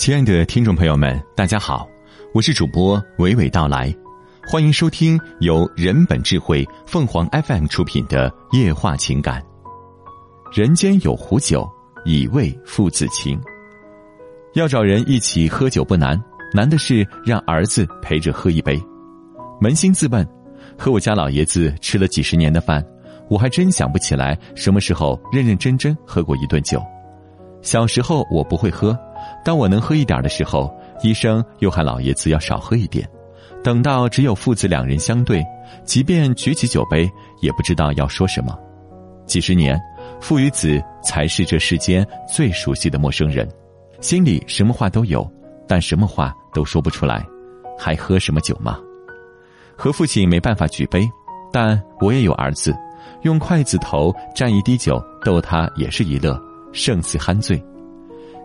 亲爱的听众朋友们，大家好，我是主播娓娓道来，欢迎收听由人本智慧凤凰 FM 出品的《夜话情感》。人间有壶酒，以慰父子情。要找人一起喝酒不难，难的是让儿子陪着喝一杯。扪心自问，和我家老爷子吃了几十年的饭，我还真想不起来什么时候认认真真喝过一顿酒。小时候我不会喝。当我能喝一点的时候，医生又喊老爷子要少喝一点。等到只有父子两人相对，即便举起酒杯，也不知道要说什么。几十年，父与子才是这世间最熟悉的陌生人，心里什么话都有，但什么话都说不出来，还喝什么酒吗？和父亲没办法举杯，但我也有儿子，用筷子头蘸一滴酒逗他也是一乐，胜似酣醉。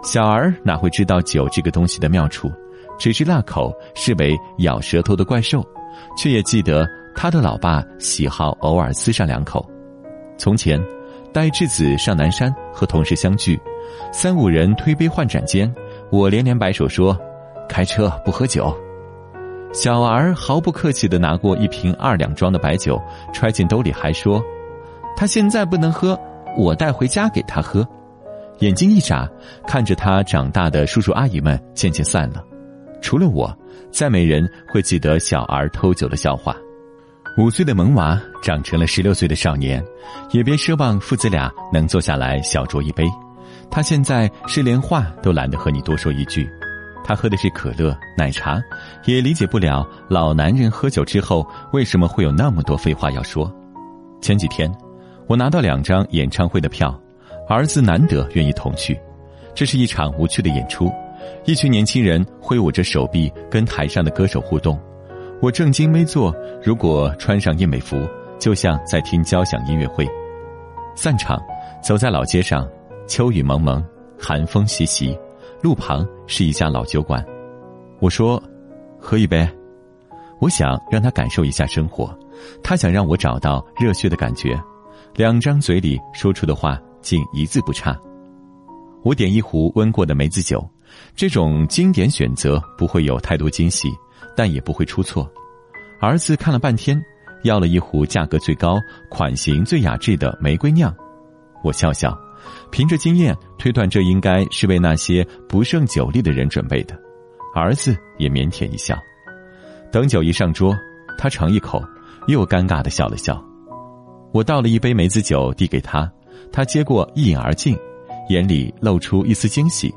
小儿哪会知道酒这个东西的妙处，只知辣口，视为咬舌头的怪兽，却也记得他的老爸喜好偶尔呲上两口。从前，带稚子上南山和同事相聚，三五人推杯换盏间，我连连摆手说：“开车不喝酒。”小儿毫不客气的拿过一瓶二两装的白酒，揣进兜里，还说：“他现在不能喝，我带回家给他喝。”眼睛一眨，看着他长大的叔叔阿姨们渐渐散了，除了我，再没人会记得小儿偷酒的笑话。五岁的萌娃长成了十六岁的少年，也别奢望父子俩能坐下来小酌一杯。他现在是连话都懒得和你多说一句，他喝的是可乐、奶茶，也理解不了老男人喝酒之后为什么会有那么多废话要说。前几天，我拿到两张演唱会的票。儿子难得愿意同去，这是一场无趣的演出，一群年轻人挥舞着手臂跟台上的歌手互动。我正襟危坐，如果穿上燕尾服，就像在听交响音乐会。散场，走在老街上，秋雨蒙蒙，寒风习习，路旁是一家老酒馆。我说：“喝一杯。”我想让他感受一下生活，他想让我找到热血的感觉，两张嘴里说出的话。竟一字不差。我点一壶温过的梅子酒，这种经典选择不会有太多惊喜，但也不会出错。儿子看了半天，要了一壶价格最高、款型最雅致的玫瑰酿。我笑笑，凭着经验推断，这应该是为那些不胜酒力的人准备的。儿子也腼腆一笑。等酒一上桌，他尝一口，又尴尬的笑了笑。我倒了一杯梅子酒递给他。他接过一饮而尽，眼里露出一丝惊喜。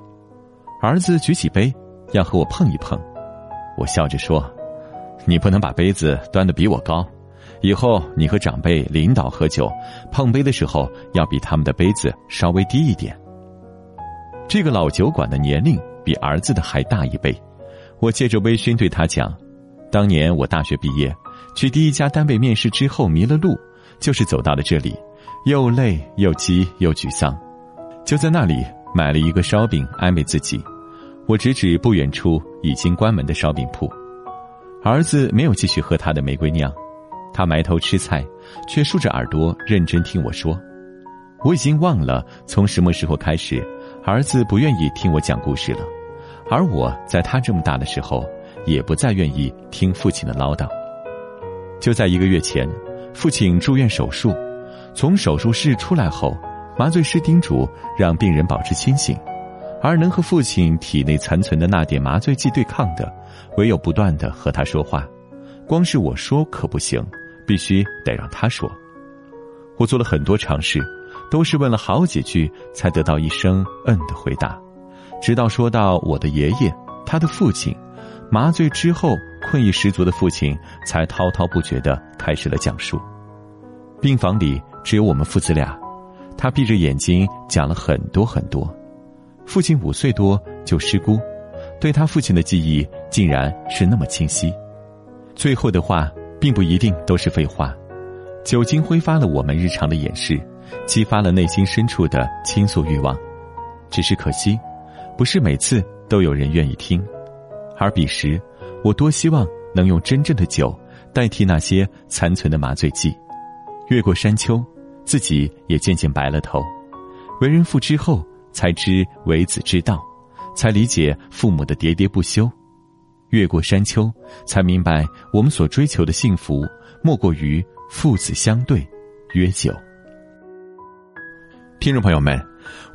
儿子举起杯，要和我碰一碰。我笑着说：“你不能把杯子端得比我高，以后你和长辈、领导喝酒，碰杯的时候要比他们的杯子稍微低一点。”这个老酒馆的年龄比儿子的还大一倍。我借着微醺对他讲：“当年我大学毕业，去第一家单位面试之后迷了路，就是走到了这里。”又累又急又沮丧，就在那里买了一个烧饼安慰自己。我指指不远处已经关门的烧饼铺，儿子没有继续喝他的玫瑰酿，他埋头吃菜，却竖着耳朵认真听我说。我已经忘了从什么时候开始，儿子不愿意听我讲故事了，而我在他这么大的时候，也不再愿意听父亲的唠叨。就在一个月前，父亲住院手术。从手术室出来后，麻醉师叮嘱让病人保持清醒，而能和父亲体内残存的那点麻醉剂对抗的，唯有不断的和他说话。光是我说可不行，必须得让他说。我做了很多尝试，都是问了好几句才得到一声“嗯”的回答。直到说到我的爷爷，他的父亲，麻醉之后困意十足的父亲，才滔滔不绝的开始了讲述。病房里。只有我们父子俩，他闭着眼睛讲了很多很多。父亲五岁多就失孤，对他父亲的记忆竟然是那么清晰。最后的话并不一定都是废话，酒精挥发了我们日常的掩饰，激发了内心深处的倾诉欲望。只是可惜，不是每次都有人愿意听。而彼时，我多希望能用真正的酒代替那些残存的麻醉剂，越过山丘。自己也渐渐白了头，为人父之后才知为子之道，才理解父母的喋喋不休；越过山丘，才明白我们所追求的幸福，莫过于父子相对，约久。听众朋友们，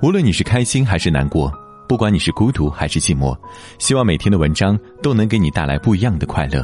无论你是开心还是难过，不管你是孤独还是寂寞，希望每天的文章都能给你带来不一样的快乐。